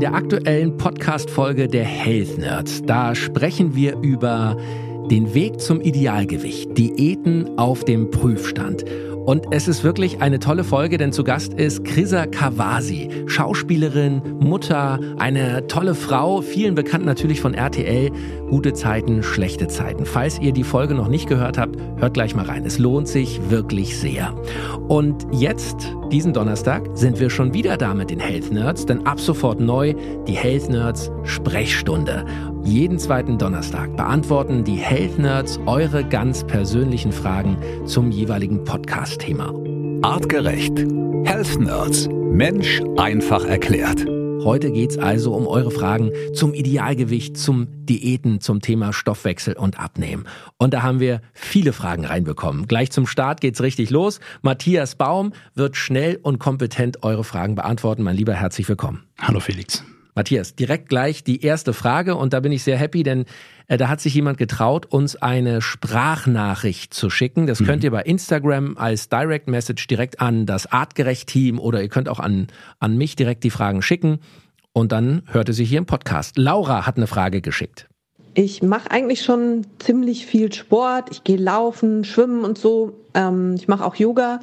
In der aktuellen Podcast-Folge der Health Nerds, da sprechen wir über den Weg zum Idealgewicht, Diäten auf dem Prüfstand. Und es ist wirklich eine tolle Folge, denn zu Gast ist Krisa Kawasi, Schauspielerin, Mutter, eine tolle Frau, vielen bekannt natürlich von RTL. Gute Zeiten, schlechte Zeiten. Falls ihr die Folge noch nicht gehört habt, hört gleich mal rein. Es lohnt sich wirklich sehr. Und jetzt, diesen Donnerstag, sind wir schon wieder da mit den Health Nerds, denn ab sofort neu die Health Nerds Sprechstunde. Jeden zweiten Donnerstag beantworten die Health Nerds eure ganz persönlichen Fragen zum jeweiligen Podcast-Thema. Artgerecht. Health Nerds. Mensch einfach erklärt. Heute geht's also um eure Fragen zum Idealgewicht, zum Diäten, zum Thema Stoffwechsel und Abnehmen. Und da haben wir viele Fragen reinbekommen. Gleich zum Start geht's richtig los. Matthias Baum wird schnell und kompetent eure Fragen beantworten. Mein Lieber, herzlich willkommen. Hallo Felix. Matthias, direkt gleich die erste Frage und da bin ich sehr happy, denn äh, da hat sich jemand getraut, uns eine Sprachnachricht zu schicken. Das mhm. könnt ihr bei Instagram als Direct Message direkt an das Artgerecht-Team oder ihr könnt auch an, an mich direkt die Fragen schicken. Und dann hörte sie hier im Podcast. Laura hat eine Frage geschickt. Ich mache eigentlich schon ziemlich viel Sport. Ich gehe laufen, schwimmen und so. Ähm, ich mache auch Yoga.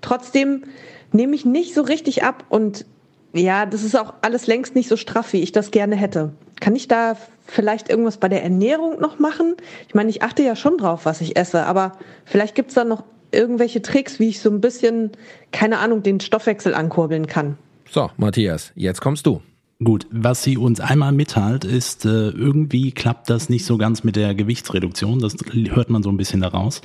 Trotzdem nehme ich nicht so richtig ab und ja, das ist auch alles längst nicht so straff, wie ich das gerne hätte. Kann ich da vielleicht irgendwas bei der Ernährung noch machen? Ich meine, ich achte ja schon drauf, was ich esse, aber vielleicht gibt es da noch irgendwelche Tricks, wie ich so ein bisschen, keine Ahnung, den Stoffwechsel ankurbeln kann. So, Matthias, jetzt kommst du. Gut, was sie uns einmal mitteilt, ist, äh, irgendwie klappt das nicht so ganz mit der Gewichtsreduktion. Das hört man so ein bisschen daraus.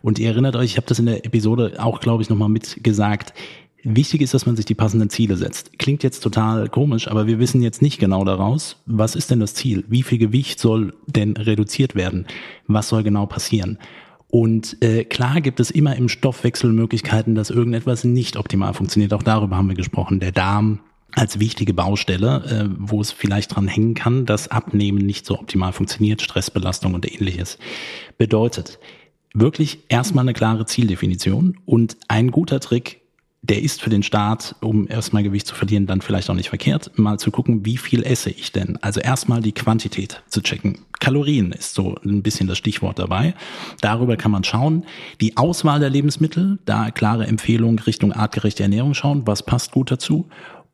Und ihr erinnert euch, ich habe das in der Episode auch, glaube ich, nochmal mitgesagt. Wichtig ist, dass man sich die passenden Ziele setzt. Klingt jetzt total komisch, aber wir wissen jetzt nicht genau daraus, was ist denn das Ziel? Wie viel Gewicht soll denn reduziert werden? Was soll genau passieren? Und äh, klar gibt es immer im Stoffwechsel Möglichkeiten, dass irgendetwas nicht optimal funktioniert. Auch darüber haben wir gesprochen. Der Darm als wichtige Baustelle, äh, wo es vielleicht dran hängen kann, dass Abnehmen nicht so optimal funktioniert, Stressbelastung und ähnliches. Bedeutet, wirklich erstmal eine klare Zieldefinition und ein guter Trick, der ist für den Start, um erstmal Gewicht zu verlieren, dann vielleicht auch nicht verkehrt, mal zu gucken, wie viel esse ich denn? Also erstmal die Quantität zu checken. Kalorien ist so ein bisschen das Stichwort dabei. Darüber kann man schauen. Die Auswahl der Lebensmittel, da klare Empfehlung Richtung artgerechte Ernährung schauen, was passt gut dazu.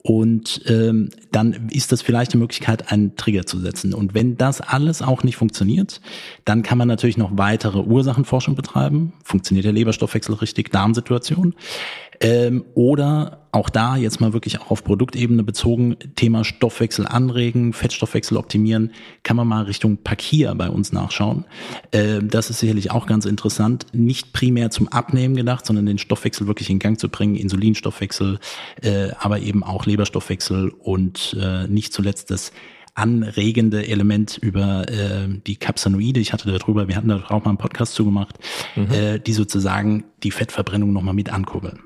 Und ähm, dann ist das vielleicht die Möglichkeit, einen Trigger zu setzen. Und wenn das alles auch nicht funktioniert, dann kann man natürlich noch weitere Ursachenforschung betreiben. Funktioniert der Leberstoffwechsel richtig? Darmsituation. Ähm, oder auch da jetzt mal wirklich auch auf Produktebene bezogen, Thema Stoffwechsel anregen, Fettstoffwechsel optimieren, kann man mal Richtung Pakia bei uns nachschauen. Ähm, das ist sicherlich auch ganz interessant. Nicht primär zum Abnehmen gedacht, sondern den Stoffwechsel wirklich in Gang zu bringen, Insulinstoffwechsel, äh, aber eben auch Leberstoffwechsel und äh, nicht zuletzt das anregende Element über äh, die Capsanoide. Ich hatte darüber, wir hatten da auch mal einen Podcast zugemacht, mhm. äh, die sozusagen die Fettverbrennung nochmal mit ankurbeln.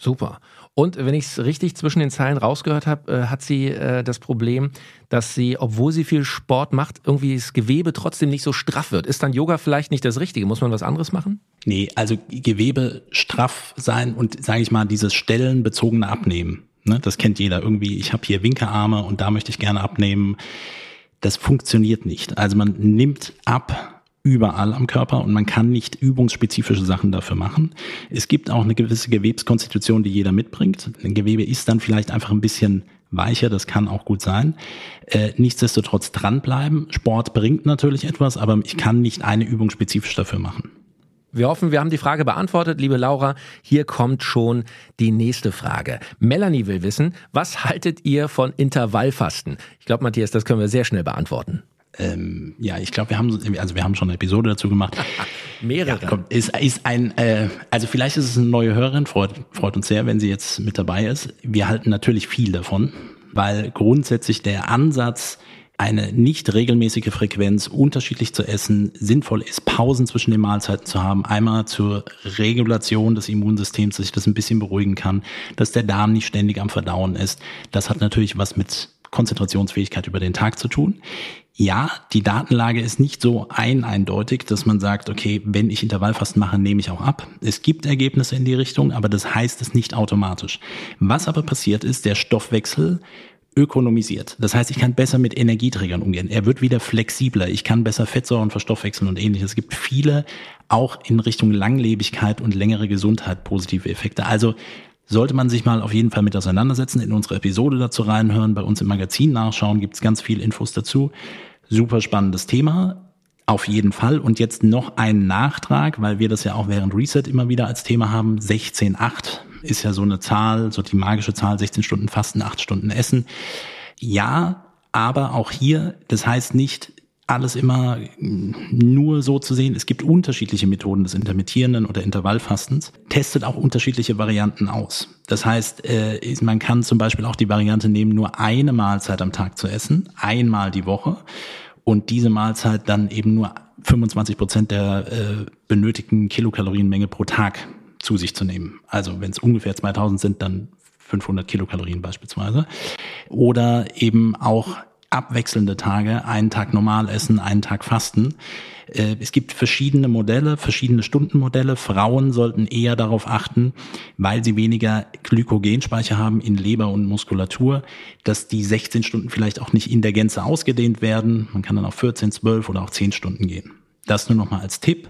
Super. Und wenn ich es richtig zwischen den Zeilen rausgehört habe, äh, hat sie äh, das Problem, dass sie, obwohl sie viel Sport macht, irgendwie das Gewebe trotzdem nicht so straff wird. Ist dann Yoga vielleicht nicht das Richtige? Muss man was anderes machen? Nee, also Gewebe straff sein und, sage ich mal, dieses stellenbezogene Abnehmen. Ne, das kennt jeder irgendwie. Ich habe hier Winkearme und da möchte ich gerne abnehmen. Das funktioniert nicht. Also man nimmt ab überall am Körper und man kann nicht übungsspezifische Sachen dafür machen. Es gibt auch eine gewisse Gewebskonstitution, die jeder mitbringt. Ein Gewebe ist dann vielleicht einfach ein bisschen weicher, das kann auch gut sein. Äh, nichtsdestotrotz dranbleiben. Sport bringt natürlich etwas, aber ich kann nicht eine Übung spezifisch dafür machen. Wir hoffen, wir haben die Frage beantwortet, liebe Laura. Hier kommt schon die nächste Frage. Melanie will wissen, was haltet ihr von Intervallfasten? Ich glaube, Matthias, das können wir sehr schnell beantworten. Ähm, ja, ich glaube, wir haben also wir haben schon eine Episode dazu gemacht. Mehrere. Ja, komm, ist, ist ein, äh, also vielleicht ist es eine neue Hörerin, freut, freut uns sehr, wenn sie jetzt mit dabei ist. Wir halten natürlich viel davon, weil grundsätzlich der Ansatz, eine nicht regelmäßige Frequenz unterschiedlich zu essen sinnvoll ist, Pausen zwischen den Mahlzeiten zu haben, einmal zur Regulation des Immunsystems, dass ich das ein bisschen beruhigen kann, dass der Darm nicht ständig am Verdauen ist. Das hat natürlich was mit Konzentrationsfähigkeit über den Tag zu tun. Ja, die Datenlage ist nicht so ein eindeutig, dass man sagt, okay, wenn ich Intervallfasten mache, nehme ich auch ab. Es gibt Ergebnisse in die Richtung, aber das heißt es nicht automatisch. Was aber passiert ist, der Stoffwechsel ökonomisiert. Das heißt, ich kann besser mit Energieträgern umgehen. Er wird wieder flexibler. Ich kann besser Fettsäuren verstoffwechseln und ähnliches. Es gibt viele auch in Richtung Langlebigkeit und längere Gesundheit positive Effekte. Also sollte man sich mal auf jeden Fall mit auseinandersetzen, in unsere Episode dazu reinhören, bei uns im Magazin nachschauen, gibt es ganz viel Infos dazu. Super spannendes Thema. Auf jeden Fall. Und jetzt noch ein Nachtrag, weil wir das ja auch während Reset immer wieder als Thema haben. 16.8 ist ja so eine Zahl, so die magische Zahl, 16 Stunden Fasten, 8 Stunden Essen. Ja, aber auch hier, das heißt nicht, alles immer nur so zu sehen. Es gibt unterschiedliche Methoden des intermittierenden oder Intervallfastens. Testet auch unterschiedliche Varianten aus. Das heißt, äh, man kann zum Beispiel auch die Variante nehmen, nur eine Mahlzeit am Tag zu essen, einmal die Woche und diese Mahlzeit dann eben nur 25 Prozent der äh, benötigten Kilokalorienmenge pro Tag zu sich zu nehmen. Also wenn es ungefähr 2000 sind, dann 500 Kilokalorien beispielsweise. Oder eben auch abwechselnde Tage, einen Tag normal essen, einen Tag fasten. Äh, es gibt verschiedene Modelle, verschiedene Stundenmodelle. Frauen sollten eher darauf achten, weil sie weniger Glykogenspeicher haben in Leber und Muskulatur, dass die 16 Stunden vielleicht auch nicht in der Gänze ausgedehnt werden. Man kann dann auf 14, 12 oder auch 10 Stunden gehen. Das nur noch mal als Tipp.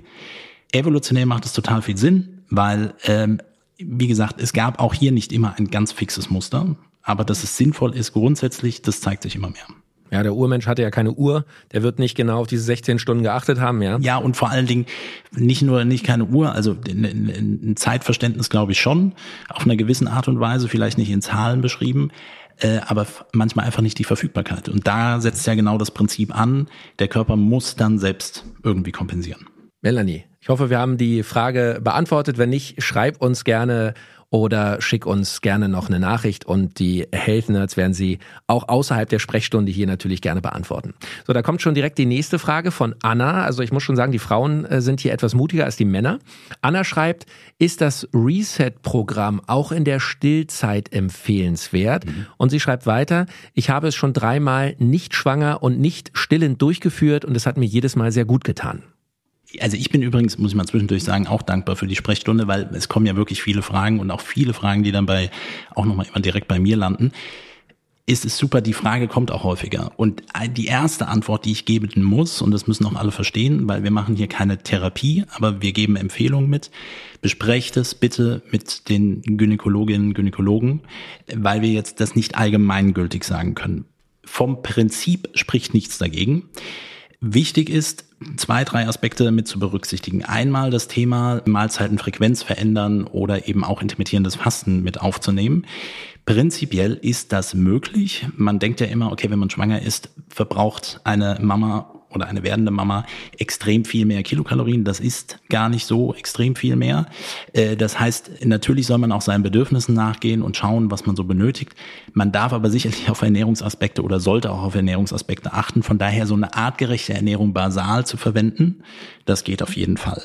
Evolutionär macht es total viel Sinn, weil, ähm, wie gesagt, es gab auch hier nicht immer ein ganz fixes Muster. Aber dass es sinnvoll ist grundsätzlich, das zeigt sich immer mehr. Ja, der Urmensch hatte ja keine Uhr, der wird nicht genau auf diese 16 Stunden geachtet haben, ja. Ja, und vor allen Dingen nicht nur nicht keine Uhr, also ein Zeitverständnis glaube ich schon, auf einer gewissen Art und Weise, vielleicht nicht in Zahlen beschrieben, äh, aber manchmal einfach nicht die Verfügbarkeit. Und da setzt ja genau das Prinzip an, der Körper muss dann selbst irgendwie kompensieren. Melanie, ich hoffe, wir haben die Frage beantwortet. Wenn nicht, schreib uns gerne oder schick uns gerne noch eine Nachricht und die Health Nerds werden sie auch außerhalb der Sprechstunde hier natürlich gerne beantworten. So, da kommt schon direkt die nächste Frage von Anna. Also ich muss schon sagen, die Frauen äh, sind hier etwas mutiger als die Männer. Anna schreibt, ist das Reset-Programm auch in der Stillzeit empfehlenswert? Mhm. Und sie schreibt weiter, ich habe es schon dreimal nicht schwanger und nicht stillend durchgeführt und es hat mir jedes Mal sehr gut getan also ich bin übrigens, muss ich mal zwischendurch sagen, auch dankbar für die Sprechstunde, weil es kommen ja wirklich viele Fragen und auch viele Fragen, die dann bei, auch nochmal immer direkt bei mir landen. Ist es super, die Frage kommt auch häufiger. Und die erste Antwort, die ich geben muss, und das müssen auch alle verstehen, weil wir machen hier keine Therapie, aber wir geben Empfehlungen mit, besprecht es bitte mit den Gynäkologinnen Gynäkologen, weil wir jetzt das nicht allgemeingültig sagen können. Vom Prinzip spricht nichts dagegen. Wichtig ist, zwei, drei Aspekte mit zu berücksichtigen. Einmal das Thema Mahlzeitenfrequenz verändern oder eben auch intermittierendes Fasten mit aufzunehmen. Prinzipiell ist das möglich. Man denkt ja immer, okay, wenn man schwanger ist, verbraucht eine Mama oder eine werdende Mama extrem viel mehr Kilokalorien. Das ist gar nicht so extrem viel mehr. Äh, das heißt, natürlich soll man auch seinen Bedürfnissen nachgehen und schauen, was man so benötigt. Man darf aber sicherlich auf Ernährungsaspekte oder sollte auch auf Ernährungsaspekte achten. Von daher so eine artgerechte Ernährung basal zu verwenden, das geht auf jeden Fall.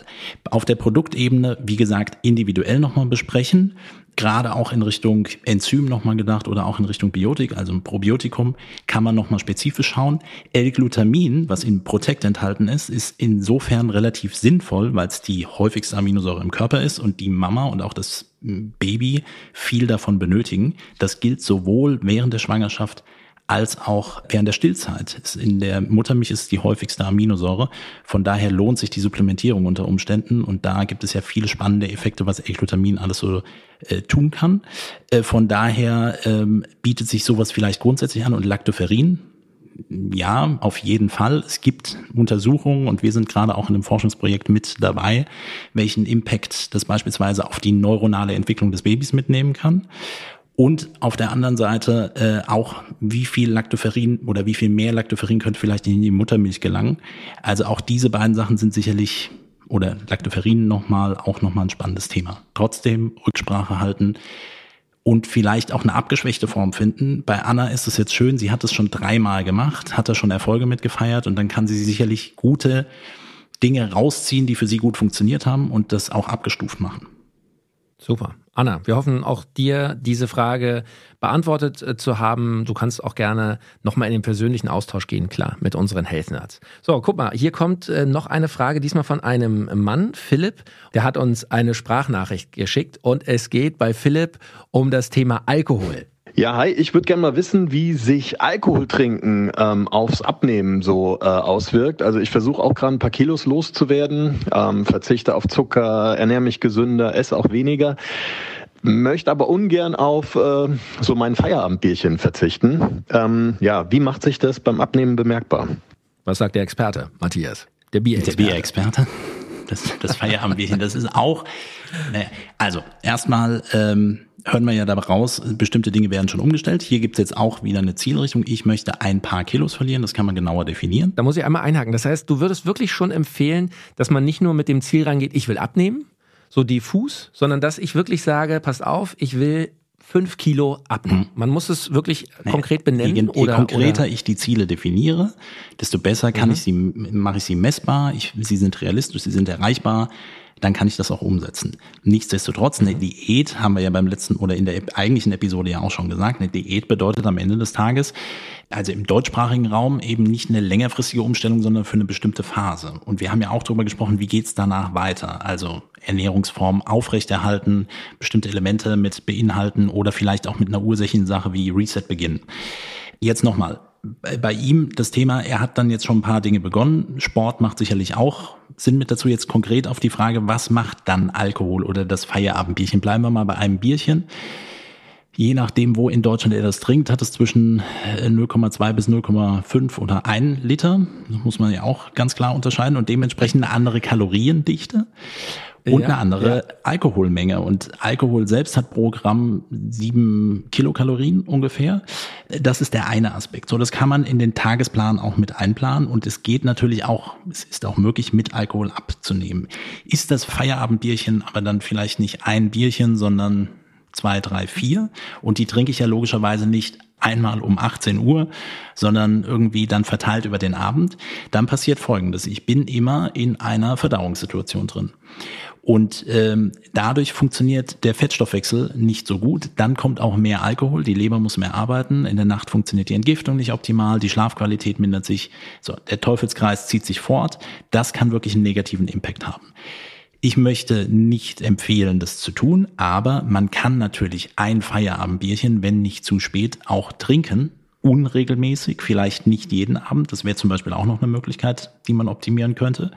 Auf der Produktebene, wie gesagt, individuell nochmal besprechen gerade auch in Richtung Enzym nochmal gedacht oder auch in Richtung Biotik, also ein Probiotikum, kann man nochmal spezifisch schauen. L-Glutamin, was in Protect enthalten ist, ist insofern relativ sinnvoll, weil es die häufigste Aminosäure im Körper ist und die Mama und auch das Baby viel davon benötigen. Das gilt sowohl während der Schwangerschaft als auch während der Stillzeit. In der Muttermilch ist die häufigste Aminosäure. Von daher lohnt sich die Supplementierung unter Umständen. Und da gibt es ja viele spannende Effekte, was L-Glutamin alles so äh, tun kann. Äh, von daher ähm, bietet sich sowas vielleicht grundsätzlich an. Und Lactoferrin, ja, auf jeden Fall. Es gibt Untersuchungen und wir sind gerade auch in einem Forschungsprojekt mit dabei, welchen Impact das beispielsweise auf die neuronale Entwicklung des Babys mitnehmen kann. Und auf der anderen Seite äh, auch, wie viel Lactoferrin oder wie viel mehr Lactoferrin könnte vielleicht in die Muttermilch gelangen. Also auch diese beiden Sachen sind sicherlich oder Lactoferrin nochmal auch nochmal ein spannendes Thema. Trotzdem Rücksprache halten und vielleicht auch eine abgeschwächte Form finden. Bei Anna ist es jetzt schön, sie hat es schon dreimal gemacht, hat da schon Erfolge mitgefeiert und dann kann sie sicherlich gute Dinge rausziehen, die für sie gut funktioniert haben und das auch abgestuft machen. Super. Anna, wir hoffen auch dir diese Frage beantwortet äh, zu haben. Du kannst auch gerne nochmal in den persönlichen Austausch gehen, klar, mit unseren Health Nerds. So, guck mal, hier kommt äh, noch eine Frage, diesmal von einem Mann, Philipp. Der hat uns eine Sprachnachricht geschickt und es geht bei Philipp um das Thema Alkohol. Ja, hi, ich würde gerne mal wissen, wie sich Alkohol trinken ähm, aufs Abnehmen so äh, auswirkt. Also ich versuche auch gerade ein paar Kilos loszuwerden, ähm, verzichte auf Zucker, ernähre mich gesünder, esse auch weniger möchte aber ungern auf äh, so mein Feierabendbierchen verzichten. Ähm, ja, wie macht sich das beim Abnehmen bemerkbar? Was sagt der Experte, Matthias? Der Bierexperte. Der Bierexperte. Das, das Feierabendbierchen, das ist auch. Naja, also erstmal ähm, hören wir ja da raus, bestimmte Dinge werden schon umgestellt. Hier gibt's jetzt auch wieder eine Zielrichtung. Ich möchte ein paar Kilos verlieren, das kann man genauer definieren. Da muss ich einmal einhaken. Das heißt, du würdest wirklich schon empfehlen, dass man nicht nur mit dem Ziel reingeht, ich will abnehmen, so diffus, sondern dass ich wirklich sage, passt auf, ich will fünf Kilo abnehmen. Man muss es wirklich nee, konkret benennen. Je, oder, je konkreter oder? ich die Ziele definiere, desto besser kann mhm. ich sie, mache ich sie messbar, ich, sie sind realistisch, sie sind erreichbar, dann kann ich das auch umsetzen. Nichtsdestotrotz, eine Diät haben wir ja beim letzten oder in der eigentlichen Episode ja auch schon gesagt, eine Diät bedeutet am Ende des Tages, also im deutschsprachigen Raum eben nicht eine längerfristige Umstellung, sondern für eine bestimmte Phase. Und wir haben ja auch darüber gesprochen, wie geht's danach weiter? Also Ernährungsform aufrechterhalten, bestimmte Elemente mit beinhalten oder vielleicht auch mit einer ursächlichen Sache wie Reset beginnen. Jetzt nochmal, bei ihm das Thema, er hat dann jetzt schon ein paar Dinge begonnen. Sport macht sicherlich auch Sinn mit dazu. Jetzt konkret auf die Frage, was macht dann Alkohol oder das Feierabendbierchen? Bleiben wir mal bei einem Bierchen. Je nachdem, wo in Deutschland er das trinkt, hat es zwischen 0,2 äh, bis 0,5 oder 1 Liter. Das muss man ja auch ganz klar unterscheiden und dementsprechend eine andere Kaloriendichte und ja, eine andere ja. Alkoholmenge. Und Alkohol selbst hat pro Gramm sieben Kilokalorien ungefähr. Das ist der eine Aspekt. So, das kann man in den Tagesplan auch mit einplanen. Und es geht natürlich auch, es ist auch möglich, mit Alkohol abzunehmen. Ist das Feierabendbierchen aber dann vielleicht nicht ein Bierchen, sondern zwei, drei, vier. Und die trinke ich ja logischerweise nicht einmal um 18 Uhr, sondern irgendwie dann verteilt über den Abend. Dann passiert Folgendes. Ich bin immer in einer Verdauungssituation drin. Und ähm, dadurch funktioniert der Fettstoffwechsel nicht so gut. Dann kommt auch mehr Alkohol, die Leber muss mehr arbeiten. In der Nacht funktioniert die Entgiftung nicht optimal, die Schlafqualität mindert sich. So, der Teufelskreis zieht sich fort. Das kann wirklich einen negativen Impact haben. Ich möchte nicht empfehlen, das zu tun, aber man kann natürlich ein Feierabendbierchen, wenn nicht zu spät, auch trinken. Unregelmäßig, vielleicht nicht jeden Abend. Das wäre zum Beispiel auch noch eine Möglichkeit, die man optimieren könnte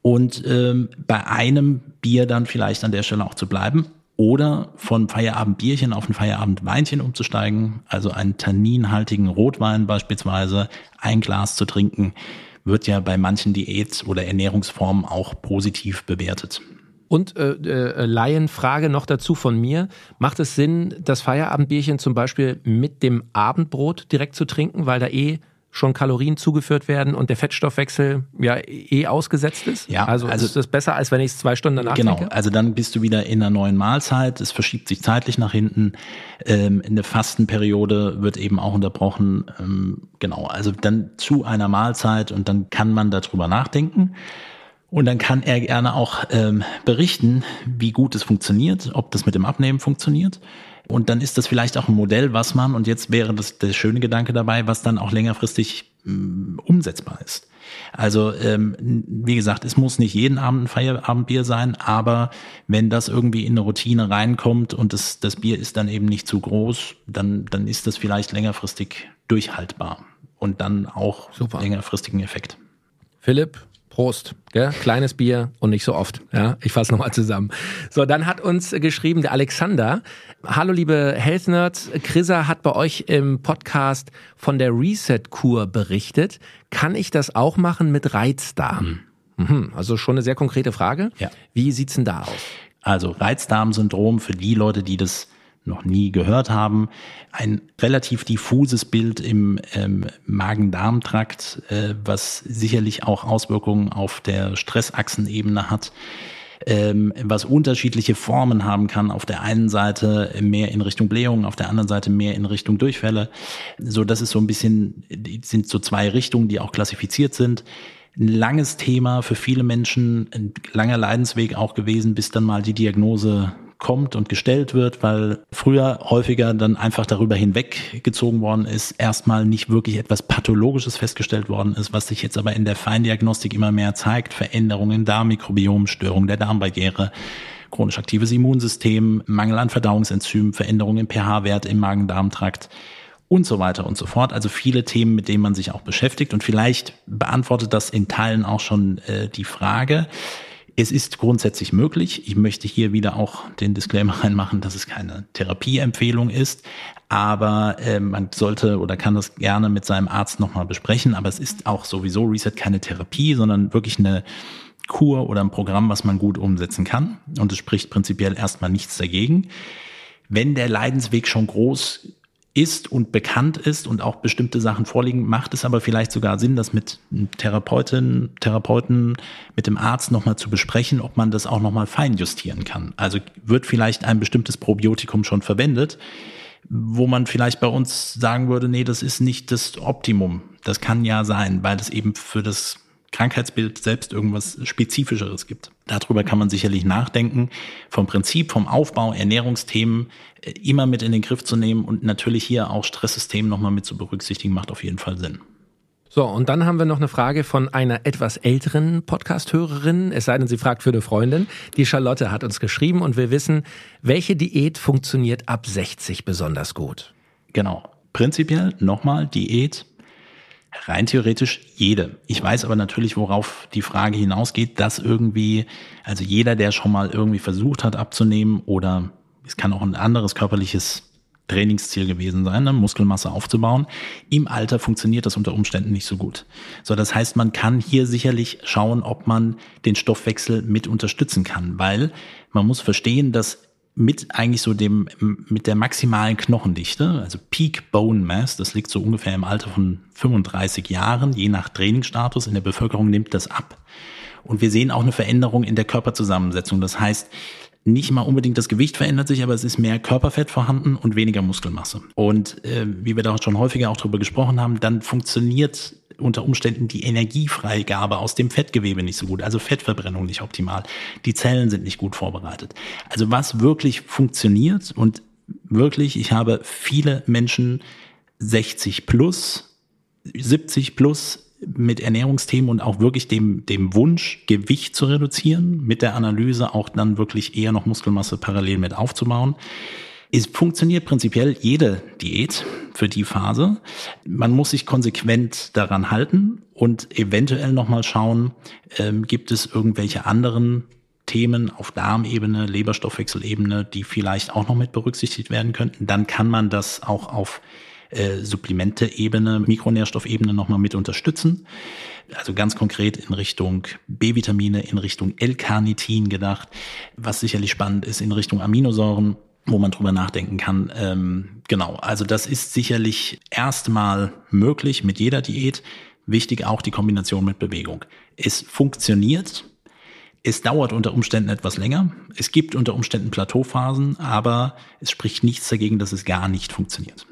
und ähm, bei einem Bier dann vielleicht an der Stelle auch zu bleiben oder von Feierabendbierchen auf ein Feierabendweinchen umzusteigen, also einen tanninhaltigen Rotwein beispielsweise, ein Glas zu trinken, wird ja bei manchen Diät- oder Ernährungsformen auch positiv bewertet. Und äh, äh, Laienfrage noch dazu von mir. Macht es Sinn, das Feierabendbierchen zum Beispiel mit dem Abendbrot direkt zu trinken, weil da eh schon Kalorien zugeführt werden und der Fettstoffwechsel ja eh ausgesetzt ist? Ja, also, also ist das besser, als wenn ich es zwei Stunden danach Genau, trinke? also dann bist du wieder in einer neuen Mahlzeit, es verschiebt sich zeitlich nach hinten, ähm, eine Fastenperiode wird eben auch unterbrochen, ähm, genau, also dann zu einer Mahlzeit und dann kann man darüber nachdenken. Und dann kann er gerne auch ähm, berichten, wie gut es funktioniert, ob das mit dem Abnehmen funktioniert. Und dann ist das vielleicht auch ein Modell, was man, und jetzt wäre das der schöne Gedanke dabei, was dann auch längerfristig ähm, umsetzbar ist. Also ähm, wie gesagt, es muss nicht jeden Abend ein Feierabendbier sein, aber wenn das irgendwie in eine Routine reinkommt und das, das Bier ist dann eben nicht zu groß, dann, dann ist das vielleicht längerfristig durchhaltbar und dann auch Super. längerfristigen Effekt. Philipp, Prost, gell? kleines Bier und nicht so oft. Ja, ich fasse nochmal zusammen. So, dann hat uns geschrieben der Alexander. Hallo liebe Health Nerds, Chrissa hat bei euch im Podcast von der Reset-Kur berichtet. Kann ich das auch machen mit Reizdarm? Mhm. Also schon eine sehr konkrete Frage. Ja. Wie sieht's denn da aus? Also Reizdarmsyndrom für die Leute, die das noch nie gehört haben. Ein relativ diffuses Bild im ähm, Magen-Darm-Trakt, äh, was sicherlich auch Auswirkungen auf der Stressachsenebene hat ähm, was unterschiedliche Formen haben kann. Auf der einen Seite mehr in Richtung Blähung, auf der anderen Seite mehr in Richtung Durchfälle. So, das ist so ein bisschen, sind so zwei Richtungen, die auch klassifiziert sind. Ein langes Thema für viele Menschen, ein langer Leidensweg auch gewesen, bis dann mal die Diagnose kommt und gestellt wird, weil früher häufiger dann einfach darüber hinweggezogen worden ist, erstmal nicht wirklich etwas Pathologisches festgestellt worden ist, was sich jetzt aber in der Feindiagnostik immer mehr zeigt, Veränderungen im Darmmikrobiom, Störung der Darmbarriere, chronisch aktives Immunsystem, Mangel an Verdauungsenzymen, Veränderungen im pH-Wert im Magen-Darm-Trakt und so weiter und so fort. Also viele Themen, mit denen man sich auch beschäftigt. Und vielleicht beantwortet das in Teilen auch schon äh, die Frage. Es ist grundsätzlich möglich. Ich möchte hier wieder auch den Disclaimer reinmachen, dass es keine Therapieempfehlung ist. Aber äh, man sollte oder kann das gerne mit seinem Arzt nochmal besprechen. Aber es ist auch sowieso Reset keine Therapie, sondern wirklich eine Kur oder ein Programm, was man gut umsetzen kann. Und es spricht prinzipiell erstmal nichts dagegen. Wenn der Leidensweg schon groß ist und bekannt ist und auch bestimmte Sachen vorliegen, macht es aber vielleicht sogar Sinn, das mit Therapeutin, Therapeuten, mit dem Arzt nochmal zu besprechen, ob man das auch nochmal feinjustieren kann. Also wird vielleicht ein bestimmtes Probiotikum schon verwendet, wo man vielleicht bei uns sagen würde, nee, das ist nicht das Optimum. Das kann ja sein, weil es eben für das Krankheitsbild selbst irgendwas Spezifischeres gibt. Darüber kann man sicherlich nachdenken. Vom Prinzip, vom Aufbau, Ernährungsthemen äh, immer mit in den Griff zu nehmen und natürlich hier auch Stresssystem nochmal mit zu berücksichtigen, macht auf jeden Fall Sinn. So, und dann haben wir noch eine Frage von einer etwas älteren Podcast-Hörerin, es sei denn, sie fragt für eine Freundin. Die Charlotte hat uns geschrieben und wir wissen, welche Diät funktioniert ab 60 besonders gut? Genau. Prinzipiell nochmal Diät Rein theoretisch jede. Ich weiß aber natürlich, worauf die Frage hinausgeht, dass irgendwie, also jeder, der schon mal irgendwie versucht hat abzunehmen oder es kann auch ein anderes körperliches Trainingsziel gewesen sein, ne, Muskelmasse aufzubauen. Im Alter funktioniert das unter Umständen nicht so gut. So, das heißt, man kann hier sicherlich schauen, ob man den Stoffwechsel mit unterstützen kann, weil man muss verstehen, dass mit eigentlich so dem, mit der maximalen Knochendichte, also Peak Bone Mass, das liegt so ungefähr im Alter von 35 Jahren, je nach Trainingsstatus in der Bevölkerung nimmt das ab. Und wir sehen auch eine Veränderung in der Körperzusammensetzung. Das heißt, nicht mal unbedingt das Gewicht verändert sich, aber es ist mehr Körperfett vorhanden und weniger Muskelmasse. Und äh, wie wir da schon häufiger auch drüber gesprochen haben, dann funktioniert unter Umständen die Energiefreigabe aus dem Fettgewebe nicht so gut, also Fettverbrennung nicht optimal. Die Zellen sind nicht gut vorbereitet. Also was wirklich funktioniert und wirklich, ich habe viele Menschen 60 plus, 70 plus mit Ernährungsthemen und auch wirklich dem, dem Wunsch, Gewicht zu reduzieren, mit der Analyse auch dann wirklich eher noch Muskelmasse parallel mit aufzubauen. Es funktioniert prinzipiell jede Diät für die Phase. Man muss sich konsequent daran halten und eventuell nochmal schauen, ähm, gibt es irgendwelche anderen Themen auf Darmebene, Leberstoffwechselebene, die vielleicht auch noch mit berücksichtigt werden könnten. Dann kann man das auch auf äh, Supplemente-Ebene, Mikronährstoffebene nochmal mit unterstützen. Also ganz konkret in Richtung B-Vitamine, in Richtung L-Carnitin gedacht, was sicherlich spannend ist, in Richtung Aminosäuren wo man drüber nachdenken kann. Ähm, genau, also das ist sicherlich erstmal möglich mit jeder Diät. Wichtig auch die Kombination mit Bewegung. Es funktioniert. Es dauert unter Umständen etwas länger. Es gibt unter Umständen Plateauphasen, aber es spricht nichts dagegen, dass es gar nicht funktioniert.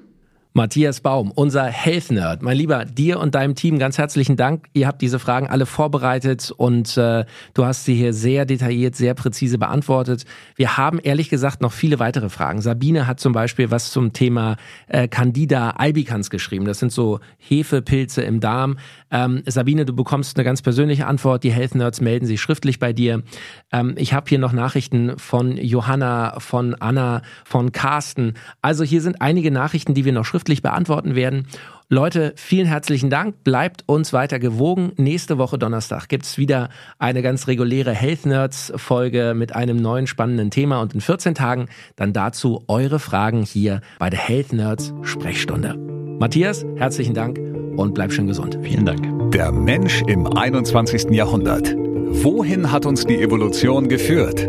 Matthias Baum, unser Health Nerd. Mein Lieber, dir und deinem Team ganz herzlichen Dank. Ihr habt diese Fragen alle vorbereitet und äh, du hast sie hier sehr detailliert, sehr präzise beantwortet. Wir haben ehrlich gesagt noch viele weitere Fragen. Sabine hat zum Beispiel was zum Thema äh, Candida albicans geschrieben. Das sind so Hefepilze im Darm. Ähm, Sabine, du bekommst eine ganz persönliche Antwort. Die Health Nerds melden sich schriftlich bei dir. Ähm, ich habe hier noch Nachrichten von Johanna, von Anna, von Carsten. Also hier sind einige Nachrichten, die wir noch schriftlich schriftlich beantworten werden. Leute, vielen herzlichen Dank. Bleibt uns weiter gewogen. Nächste Woche Donnerstag gibt es wieder eine ganz reguläre Health Nerds Folge mit einem neuen spannenden Thema und in 14 Tagen dann dazu eure Fragen hier bei der Health Nerds Sprechstunde. Matthias, herzlichen Dank und bleib schön gesund. Vielen Dank. Der Mensch im 21. Jahrhundert. Wohin hat uns die Evolution geführt?